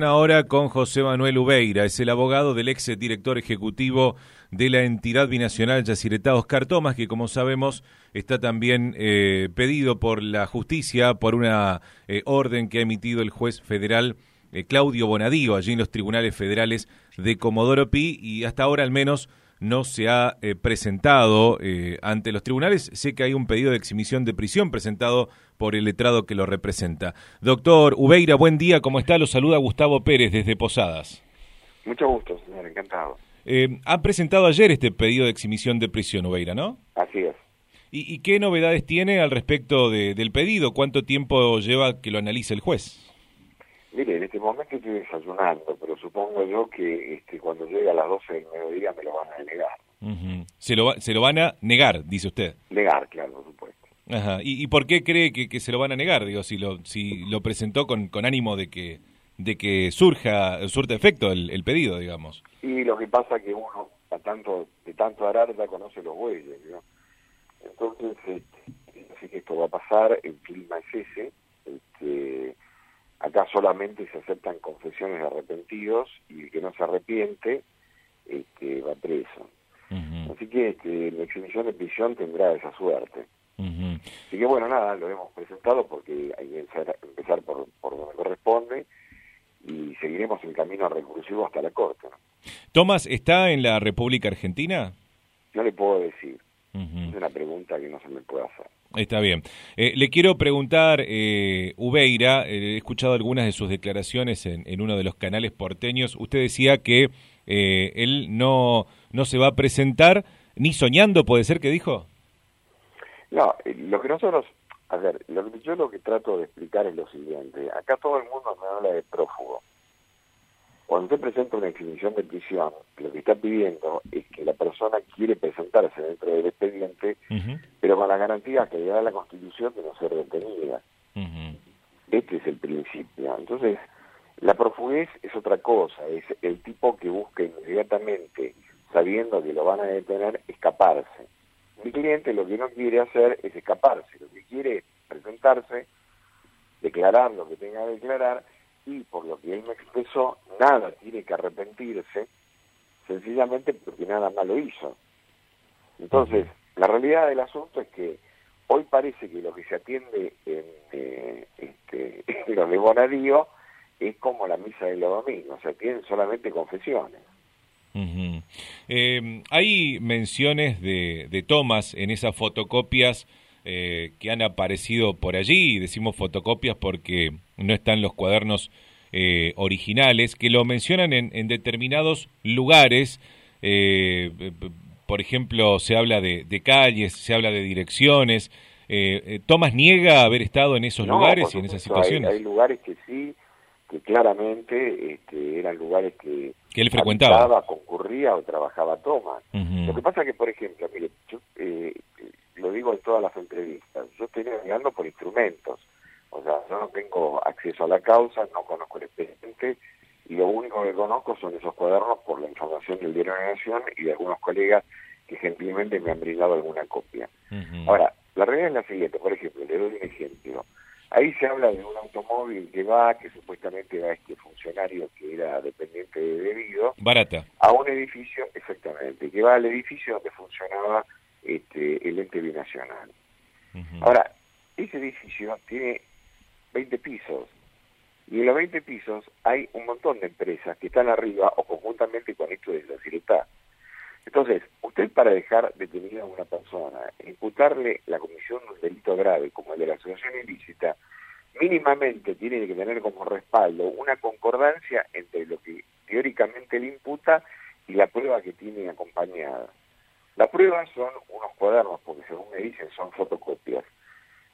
Ahora con José Manuel Ubeira, es el abogado del ex director ejecutivo de la entidad binacional Yacyretá Oscar Tomás, que como sabemos está también eh, pedido por la justicia por una eh, orden que ha emitido el juez federal eh, Claudio Bonadío allí en los tribunales federales de Comodoro Pi y hasta ahora al menos no se ha eh, presentado ante los tribunales. Sé que hay un pedido de exhibición de prisión presentado por el letrado que lo representa. Doctor Ubeira, buen día, ¿cómo está? Lo saluda Gustavo Pérez desde Posadas. Mucho gusto, señor, encantado. Eh, ha presentado ayer este pedido de exhibición de prisión, Ubeira, ¿no? Así es. ¿Y, y qué novedades tiene al respecto de, del pedido? ¿Cuánto tiempo lleva que lo analice el juez? Mire, en este momento estoy desayunando, pero supongo yo que este, cuando llegue a las 12 del mediodía me lo van a negar. Se, lo, va- se lo van a negar, dice usted. Negar, claro, por supuesto. Ajá. ¿Y, y por qué cree que, que se lo van a negar? Digo, si lo, si lo presentó con, con ánimo de que, de que surja, surta efecto el, el pedido, digamos. Y lo que pasa es que uno, a tanto, de tanto arar, ya conoce los bueyes, ¿no? Entonces, este, así que esto va a pasar, el clima es ese, este, acá solamente se aceptan confesiones de arrepentidos y el que no se arrepiente este, va preso. Así que este, la exhibición de prisión tendrá esa suerte. Ujú. Así que bueno, nada, lo hemos presentado porque hay que empezar, por, por donde corresponde y seguiremos el camino recursivo hasta la Corte. ¿no? Tomás, ¿está en la República Argentina? No le puedo decir, es una pregunta que no se me puede hacer. Está bien. Eh, le quiero preguntar, eh, Ubeira, eh, he escuchado algunas de sus declaraciones en, en uno de los canales porteños. Usted decía que eh, él no, no se va a presentar ni soñando, ¿puede ser que dijo? No, eh, lo que nosotros, a ver, lo que yo lo que trato de explicar es lo siguiente, acá todo el mundo me habla de prófugo. Cuando usted presenta una exhibición de prisión, lo que está pidiendo es que la persona quiere presentarse dentro del expediente, pero con la garantía que le da la Constitución de no ser detenida. Este es el principio. Entonces, la profuguez es otra cosa, es el tipo que busca inmediatamente, sabiendo que lo van a detener, escaparse. Mi cliente lo que no quiere hacer es escaparse, lo que quiere es presentarse, declarar lo que tenga que declarar y por lo que él me expresó, nada tiene que arrepentirse, sencillamente porque nada malo hizo. Entonces, la realidad del asunto es que hoy parece que lo que se atiende en, eh, este, en los de Bonadío es como la misa de los domingos, se atienden solamente confesiones. Eh, hay menciones de, de Tomás en esas fotocopias eh, que han aparecido por allí, y decimos fotocopias porque no están los cuadernos eh, originales, que lo mencionan en, en determinados lugares. eh, por ejemplo, se habla de, de calles, se habla de direcciones. Eh, Tomás niega haber estado en esos No, lugares y en esas hay- situaciones Hay, lugares que sí, que claramente este, eran lugares que que él frecuentaba. habitaba, concurría o trabajaba. Ujú. Lo que pasa que, por ejemplo, mire, yo eh, lo digo en todas las entrevistas, yo estoy navegando por instrumentos, o sea, yo no tengo acceso a la causa, no conozco el expediente, y lo único que conozco son esos cuadernos por la información del Diario de la Nación y de algunos colegas que gentilmente me han brindado alguna copia. Ahora, la realidad es la siguiente, por ejemplo, le doy un ejemplo. Ahí se habla de un automóvil que va, que supuestamente va este funcionario que era dependiente de debido, Barata. a un edificio, exactamente, que va al edificio donde funcionaba este, el ente binacional. Ahora, ese edificio tiene 20 pisos, y en los 20 pisos hay un montón de empresas que están arriba o conjuntamente con esto de la Ciretá. Entonces, usted para dejar detenida a una persona, imputarle la comisión de un delito grave como el de la asociación ilícita, mínimamente tiene que tener como respaldo una concordancia entre lo que teóricamente le imputa y la prueba que tiene acompañada. La prueba son unos cuadernos, porque según me dicen son fotocopias.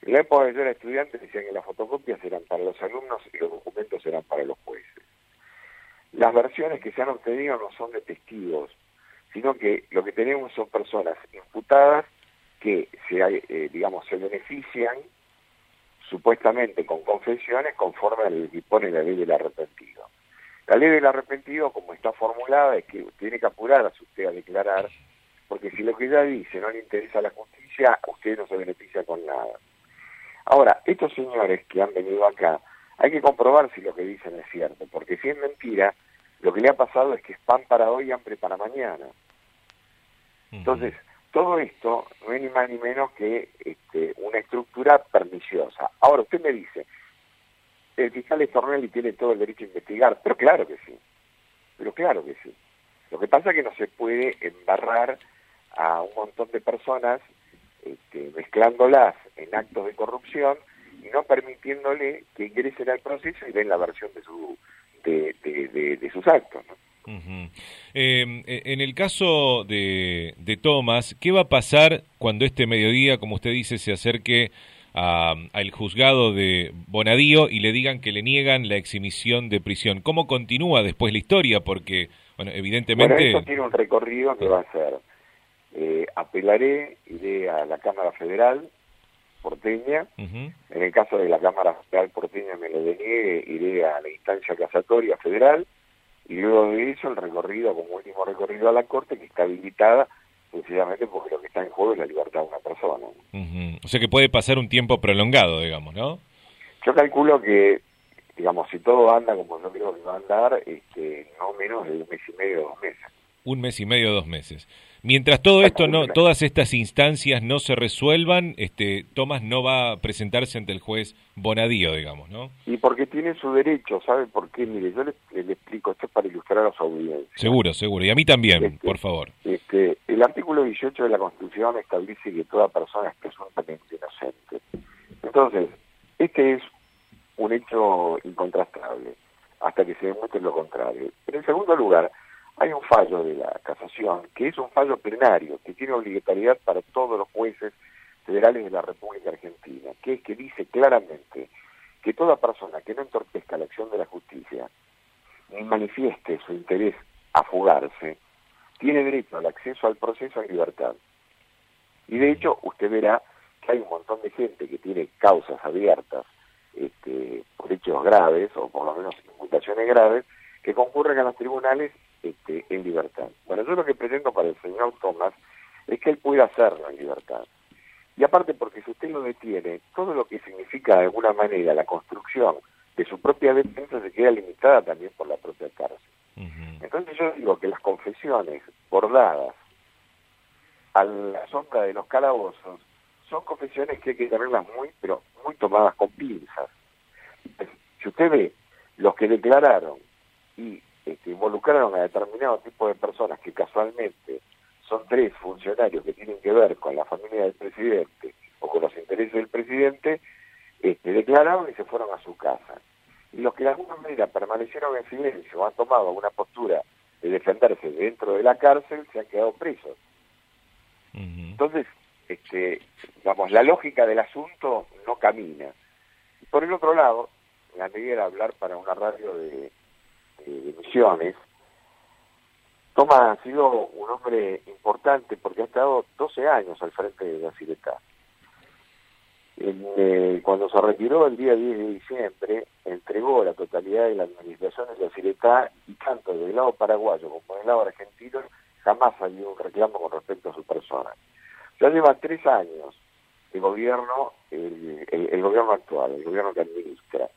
En la época que yo era estudiante decían que las fotocopias eran para los alumnos y los documentos eran para los jueces. Las versiones que se han obtenido no son de testigos, sino que lo que tenemos son personas imputadas que se, eh, digamos, se benefician supuestamente con confesiones conforme a dispone la ley del arrepentido. La ley del arrepentido, como está formulada, es que tiene que apurarse usted a declarar, porque si lo que ella dice no le interesa a la justicia, usted no se beneficia con nada. Ahora, estos señores que han venido acá hay que comprobar si lo que dicen es cierto, porque si es mentira, lo que le ha pasado es que es pan para hoy y hambre para mañana. Entonces, todo esto no es ni más ni menos que este, una estructura perniciosa. Ahora, usted me dice, el fiscal Estornelli tiene todo el derecho a investigar, pero claro que sí, pero claro que sí. Lo que pasa es que no se puede embarrar a un montón de personas este, mezclándolas en actos de corrupción y no permitiéndole que ingresen al proceso y den la versión de, su, de, sus actos. Em, e, en el caso de, de Tomás, ¿qué va a pasar cuando este mediodía, como usted dice, se acerque al juzgado de Bonadío y le digan que le niegan la exhibición de prisión? ¿Cómo continúa después la historia? Porque, bueno, evidentemente... Bueno, eso tiene un recorrido que va a ser, eh, apelaré, iré a la Cámara Federal, porteña. En el caso de la Cámara Federal porteña me lo deniegue, iré a la instancia casatoria federal y luego de eso el recorrido, como último recorrido a la Corte, que está habilitada precisamente porque lo que está en juego es la libertad de una persona. O sea que puede pasar un tiempo prolongado, digamos, ¿no? Yo calculo que, digamos, si todo anda como yo creo que va a andar, este, no menos de un mes y medio, dos meses. Un mes y medio, dos meses. Mientras todo esto no, todas estas instancias no se resuelvan, este, Tomás no va a presentarse ante el juez Bonadío, digamos, ¿no? Y porque tiene su derecho, ¿sabe por qué? Mire, yo le, explico, esto es para ilustrar a su audiencia. Seguro, seguro, y a mí también, este, por favor. Este, el artículo 18 de la Constitución establece que toda persona es presuntamente inocente. Entonces, este es un hecho incontrastable, hasta que se demuestre lo contrario. Pero en segundo lugar, hay un fallo de la casación que es un fallo plenario, que tiene obligatoriedad para todos los jueces federales de la República Argentina, que es que dice claramente que toda persona que no entorpezca la acción de la justicia ni manifieste su interés a fugarse, tiene derecho al acceso al proceso en libertad. Y de hecho, usted verá que hay un montón de gente que tiene causas abiertas este, por hechos graves, o por lo menos imputaciones graves, que concurren a los tribunales este, en libertad. Bueno, yo lo que pretendo para el señor Tomás es que él pueda hacerlo en libertad. Y aparte porque si usted lo detiene, todo lo que significa de alguna manera la construcción de su propia defensa se queda limitada también por la propia cárcel. Entonces yo digo que las confesiones bordadas a la sombra de los calabozos son confesiones que hay que tenerlas muy, pero muy tomadas con pinzas. Si usted ve los que declararon y este, involucraron a determinado tipo de personas que casualmente son tres funcionarios que tienen que ver con la familia del presidente o con los intereses del presidente, este, declararon y se fueron a su casa. Y los que de alguna manera permanecieron en silencio o han tomado una postura de defenderse dentro de la cárcel se han quedado presos. Entonces, este, vamos, la lógica del asunto no camina. Y por el otro lado, la medida de hablar para una radio de de Misiones, Tomás ha sido un hombre importante porque ha estado 12 años al frente de la Ciretá. Eh, cuando se retiró el día 10 de diciembre, entregó la totalidad de la administración de la Ciretá y tanto del lado paraguayo como del lado argentino jamás salió un reclamo con respecto a su persona. Ya lleva tres años el gobierno, el gobierno actual, el gobierno que administra,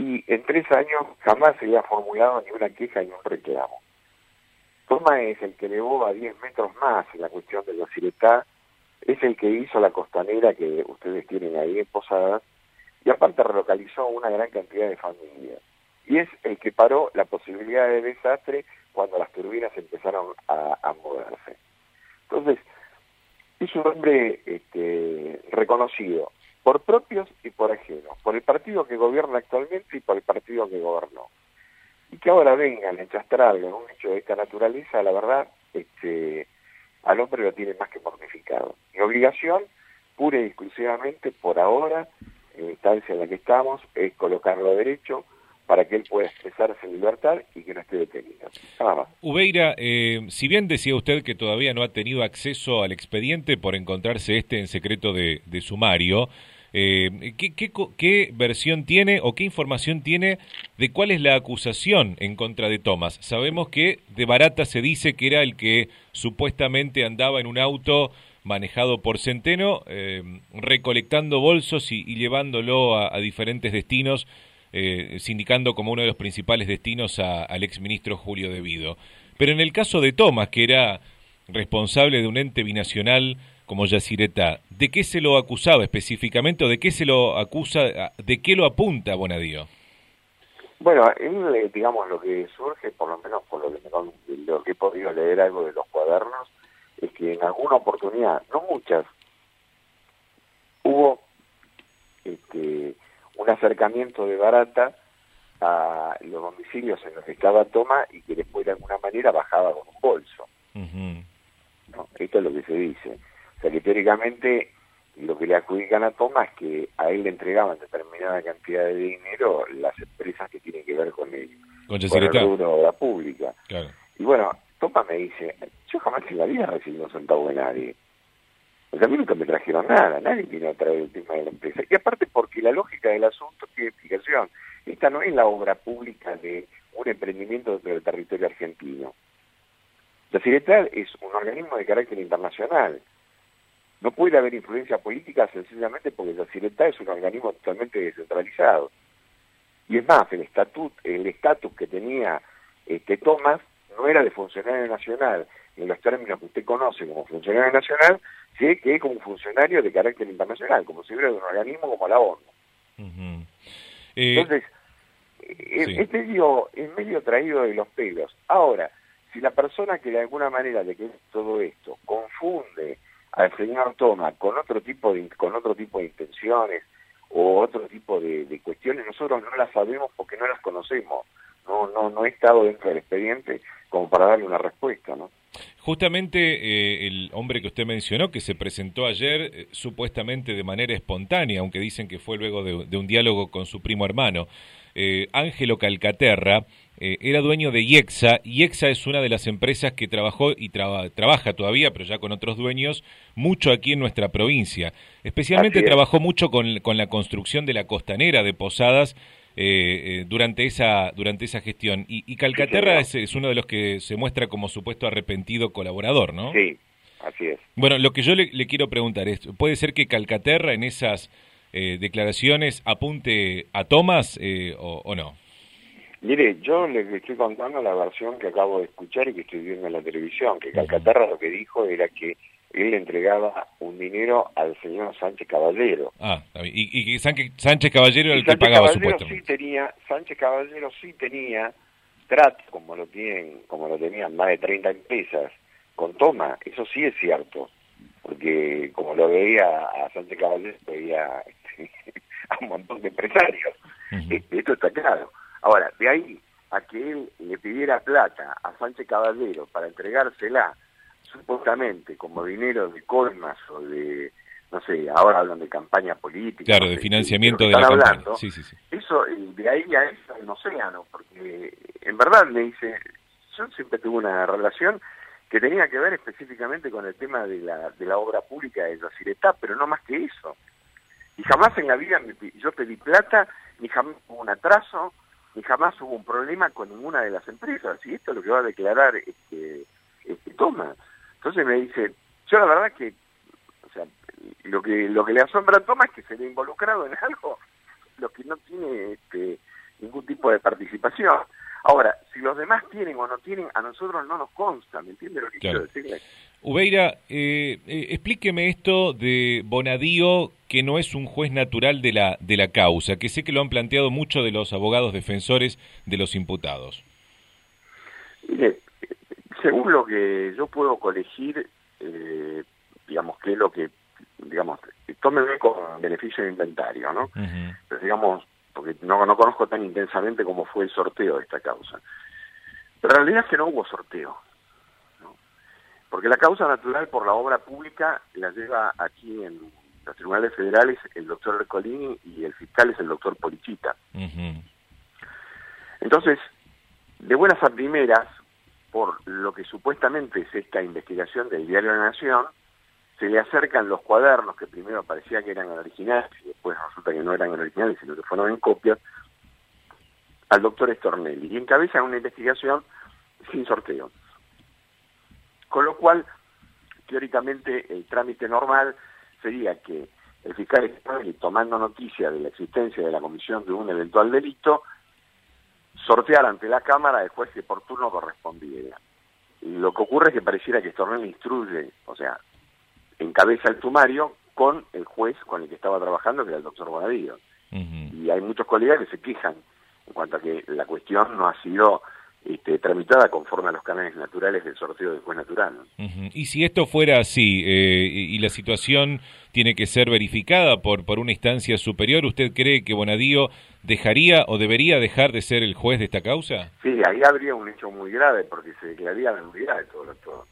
y en tres años jamás se había formulado ni una queja ni un reclamo. Toma es el que elevó a 10 metros más la cuestión de la Ciretá, es el que hizo la costanera que ustedes tienen ahí en Posadas, y aparte relocalizó una gran cantidad de familias. Y es el que paró la posibilidad de desastre cuando las turbinas empezaron a, moverse. Entonces, es un hombre este, reconocido por propios y por ajenos, por el partido que gobierna actualmente y por el partido que gobernó. Y que ahora vengan a enchastrarlo en un hecho de esta naturaleza, la verdad, este, al hombre lo tiene más que mortificado. Mi obligación, pura y exclusivamente, por ahora, en la instancia en la que estamos, es colocarlo derecho, para que él pueda expresarse en libertad y que no esté detenido. Ubeira, eh, si bien decía usted que todavía no ha tenido acceso al expediente por encontrarse este en secreto de, sumario, eh, ¿qué, versión tiene o qué información tiene de cuál es la acusación en contra de Tomás? Sabemos que de Barata se dice que era el que supuestamente andaba en un auto manejado por Centeno, eh, recolectando bolsos y, llevándolo a, diferentes destinos, eh, sindicando como uno de los principales destinos al exministro Julio Devido. Pero en el caso de Tomás, que era responsable de un ente binacional como Yacireta, ¿de qué se lo acusaba específicamente o de qué se lo acusa, de qué lo apunta Bonadío? Bueno, él, digamos, lo que surge, por lo menos por lo que, lo que he podido leer algo de los cuadernos, es que en alguna oportunidad, no muchas, hubo este, un acercamiento de Barata a los domicilios en los que estaba Toma y que después de alguna manera bajaba con un bolso. Esto es lo que se dice. O sea que teóricamente lo que le adjudican a Toma es que a él le entregaban determinada cantidad de dinero las empresas que tienen que ver con el, con, el rubro la pública. Y bueno, Toma me dice, yo jamás en la vida recibí un centavo de nadie. O sea, a mí nunca me trajeron nada, nadie vino a traer el tema de la empresa. Y aparte porque la lógica del asunto tiene explicación. Esta no es la obra pública de un emprendimiento dentro del territorio argentino. La Ciretal es un organismo de carácter internacional. No puede haber influencia política sencillamente porque la Ciretal es un organismo totalmente descentralizado. Y es más, el estatus el estatus que tenía este Tomás no era de funcionario nacional, en los términos que usted conoce como funcionario nacional, sí que es como un funcionario de carácter internacional, como si fuera de un organismo como la ONU. Eh, Entonces, es, medio, es medio traído de los pelos. Ahora, si la persona que de alguna manera de que todo esto confunde al señor Toma con otro tipo de con otro tipo de intenciones o otro tipo de, de cuestiones, nosotros no las sabemos porque no las conocemos no, no, no he estado dentro del expediente como para darle una respuesta, ¿no? Justamente eh, el hombre que usted mencionó, que se presentó ayer eh, supuestamente de manera espontánea, aunque dicen que fue luego de, un diálogo con su primo hermano, eh, Ángelo Calcaterra, era dueño de IEXA. IEXA es una de las empresas que trabajó y trabaja todavía, pero ya con otros dueños, mucho aquí en nuestra provincia. Especialmente trabajó mucho con, con la construcción de la costanera de Posadas eh, eh, durante esa durante esa gestión. Y, Calcaterra es, uno de los que se muestra como supuesto arrepentido colaborador, ¿no? Sí, así es. Bueno, lo que yo le, quiero preguntar es, ¿puede ser que Calcaterra en esas eh, declaraciones apunte a Tomás o, o, no? Mire, yo le estoy contando la versión que acabo de escuchar y que estoy viendo en la televisión, que Calcaterra lo que dijo era que él le entregaba un dinero al señor Sánchez Caballero. Ah, y, y Sánchez Caballero era el que pagaba supuestamente. Sí tenía, Sánchez Caballero sí tenía trato, como lo tienen, como lo tenían más de 30 empresas, con Toma, eso sí es cierto, porque como lo veía a Sánchez Caballero, veía este, a un montón de empresarios. Este, esto está claro. Ahora, de ahí a que él le pidiera plata a Sánchez Caballero para entregársela supuestamente como dinero de colmas o de, no sé, ahora hablan de campaña política. Claro, de financiamiento de, la hablando, sí, sí, sí. Eso, de ahí a eso un océano, porque en verdad me dice, yo siempre tuve una relación que tenía que ver específicamente con el tema de la, de la obra pública de Yacyretá, pero no más que eso. Y jamás en la vida yo pedí plata, ni jamás hubo un atraso, ni jamás hubo un problema con ninguna de las empresas. Y esto es lo que va a declarar este, este Toma. Entonces me dice, yo la verdad que, o sea, lo que lo que le asombra a Tomás es que se le ha involucrado en algo lo que no tiene este, ningún tipo de participación. Ahora, si los demás tienen o no tienen, a nosotros no nos consta, ¿me entiende lo que quiero decirle? Ubeira, eh, eh, explíqueme esto de Bonadío, que no es un juez natural de la, de la causa, que sé que lo han planteado muchos de los abogados defensores de los imputados. Mire, según lo que yo puedo colegir, eh, digamos, que es lo que, digamos, tómeme con beneficio de inventario, ¿no? Pero digamos, porque no, no conozco tan intensamente cómo fue el sorteo de esta causa. Pero la realidad es que no hubo sorteo, ¿no? Porque la causa natural por la obra pública la lleva aquí en los tribunales federales el doctor Ercolini y el fiscal es el doctor Polichita. Entonces, de buenas a primeras, por lo que supuestamente es esta investigación del diario La Nación, se le acercan los cuadernos que primero parecía que eran originales y después resulta que no eran originales, sino que fueron en copias, al doctor Estornelli y encabeza una investigación sin sorteo. Con lo cual, teóricamente el trámite normal sería que el fiscal tomando noticia de la existencia de la comisión de un eventual delito, sortear ante la Cámara el juez que por turno correspondiera. Lo que ocurre es que pareciera que Estornel instruye, o sea, encabeza el sumario con el juez con el que estaba trabajando, que era el doctor Bonadío. Y hay muchos colegas que se quejan en cuanto a que la cuestión no ha sido este, tramitada conforme a los canales naturales del sorteo del juez natural. Y si esto fuera así eh, y la situación tiene que ser verificada por, por una instancia superior, ¿usted cree que Bonadío dejaría o debería dejar de ser el juez de esta causa? Sí, ahí habría un hecho muy grave porque se declararía la nulidad de todo lo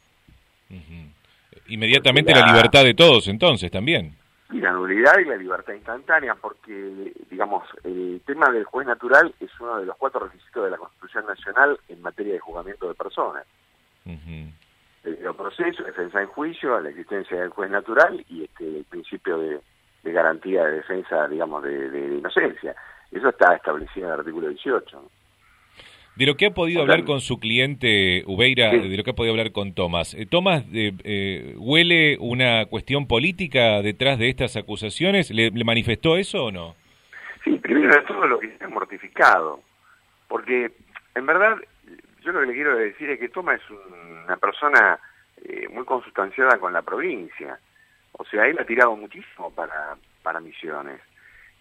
Inmediatamente la libertad de todos entonces también y la nulidad y la libertad instantánea, porque, digamos, el tema del juez natural es uno de los cuatro requisitos de la Constitución Nacional en materia de juzgamiento de personas. El proceso, defensa en juicio, la existencia del juez natural y este, el principio de, garantía de defensa, digamos, de, de, inocencia. Eso está establecido en el artículo 18. De lo que ha podido hablar con su cliente Ubeira, de lo que ha podido hablar con Tomás, eh, ¿Tomás eh, eh, huele una cuestión política detrás de estas acusaciones? ¿Le, manifestó eso o no? Sí, primero de todo lo que está mortificado, porque en verdad yo lo que le quiero decir es que Tomás es una persona muy consustanciada con la provincia, o sea, él ha tirado muchísimo para, para misiones.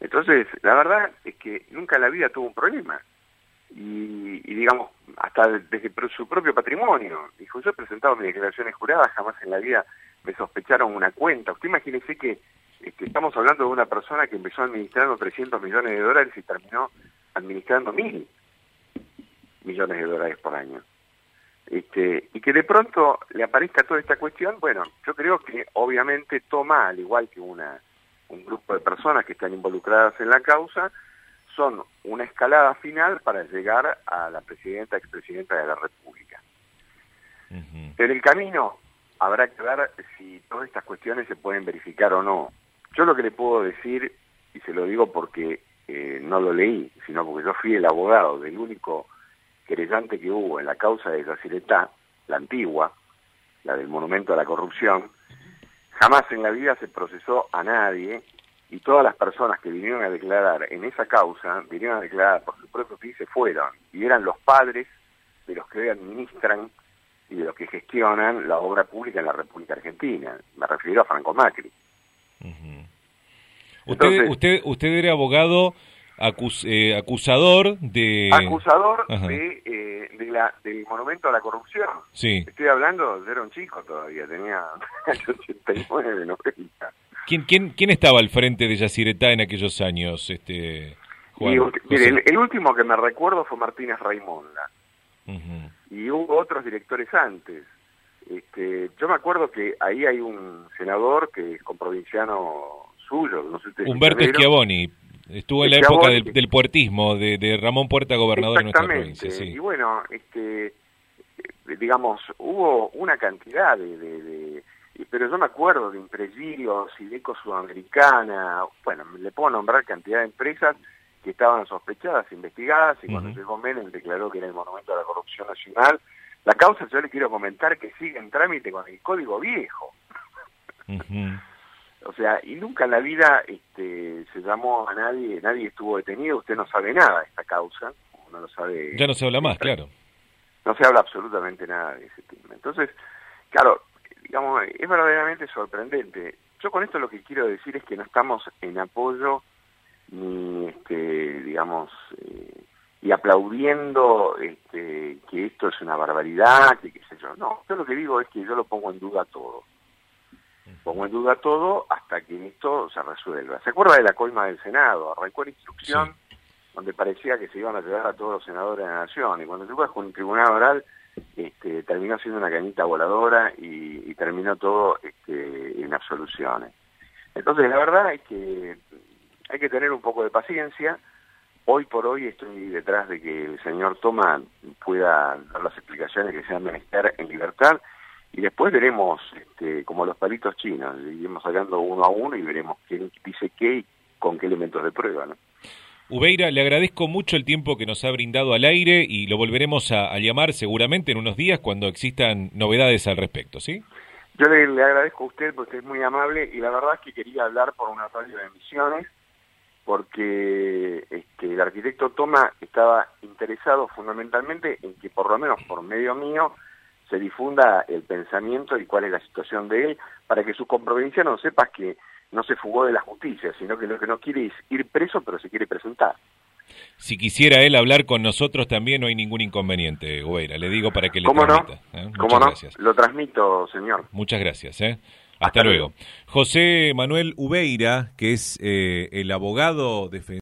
Entonces, la verdad es que nunca en la vida tuvo un problema y, digamos, hasta desde su propio patrimonio. Dijo, yo he presentado mis declaraciones juradas, jamás en la vida me sospecharon una cuenta. Usted imagínese que este, estamos hablando de una persona que empezó administrando 300 millones de dólares y terminó administrando mil millones de dólares por año. Este, y que de pronto le aparezca toda esta cuestión, bueno, yo creo que obviamente toma, al igual que una, un grupo de personas que están involucradas en la causa, son una escalada final para llegar a la presidenta, expresidenta de la República. En el camino habrá que ver si todas estas cuestiones se pueden verificar o no. Yo lo que le puedo decir, y se lo digo porque eh, no lo leí, sino porque yo fui el abogado del único querellante que hubo en la causa de Yacyretá, la antigua, la del monumento a la corrupción, jamás en la vida se procesó a nadie y todas las personas que vinieron a declarar en esa causa, vinieron a declarar por su propio pie se fueron, y eran los padres de los que administran y de los que gestionan la obra pública en la República Argentina. Me refiero a Franco Macri. usted, usted, usted era abogado eh, acusador de... Acusador de, eh, de la, del monumento a la corrupción. Sí. Estoy hablando, yo era un chico todavía, tenía 89, 90. ¿Quién, quién, quién estaba al frente de Yacyretá en aquellos años, este Juan? mire, el, último que me recuerdo fue Martínez Raimonda. Y hubo otros directores antes. Este, yo me acuerdo que ahí hay un senador que es comprovinciano suyo, no sé Humberto Schiavoni, estuvo en la época del, puertismo, de, Ramón Puerta, gobernador de nuestra provincia. Sí. Y bueno, este, digamos, hubo una cantidad de pero yo me acuerdo de y Ideco Sudamericana, bueno, le puedo nombrar cantidad de empresas que estaban sospechadas, investigadas, y cuando llegó Menem declaró que era el monumento de la corrupción nacional. La causa, yo le quiero comentar que sigue en trámite con el código viejo. o sea, y nunca en la vida este, se llamó a nadie, nadie estuvo detenido, usted no sabe nada de esta causa, no lo sabe. Ya no se habla más, claro. No se habla absolutamente nada de ese tema. Entonces, claro, digamos, es verdaderamente sorprendente. Yo con esto lo que quiero decir es que no estamos en apoyo ni, este, digamos, eh, y aplaudiendo este, que esto es una barbaridad, que qué sé yo. No, yo lo que digo es que yo lo pongo en duda todo. Pongo en duda todo hasta que esto se resuelva. ¿Se acuerda de la coima del Senado? Arrancó la instrucción donde parecía que se iban a llevar a todos los senadores de la Nación. Y cuando se fue con un tribunal oral, este, terminó siendo una cañita voladora y, terminó todo este, en absoluciones. Entonces, la verdad es que hay que tener un poco de paciencia. Hoy por hoy estoy detrás de que el señor Toma pueda dar las explicaciones que sean menester en libertad y después veremos, este, como los palitos chinos, iremos sacando uno a uno y veremos quién dice qué y con qué elementos de prueba. ¿no? Ubeira, le agradezco mucho el tiempo que nos ha brindado al aire y lo volveremos a, llamar seguramente en unos días cuando existan novedades al respecto, ¿sí? Yo le, agradezco a usted porque es muy amable y la verdad es que quería hablar por una radio de emisiones porque este, el arquitecto Toma estaba interesado fundamentalmente en que por lo menos por medio mío se difunda el pensamiento y cuál es la situación de él para que su no sepas que no se fugó de la justicia, sino que lo que no quiere es ir preso, pero se quiere presentar. Si quisiera él hablar con nosotros también no hay ningún inconveniente, Ubeira. Le digo para que le ¿Cómo transmita. No? ¿eh? ¿Cómo no? Lo transmito, señor. Muchas gracias. ¿eh? Hasta, luego. José Manuel Ubeira, que es eh, el abogado defensor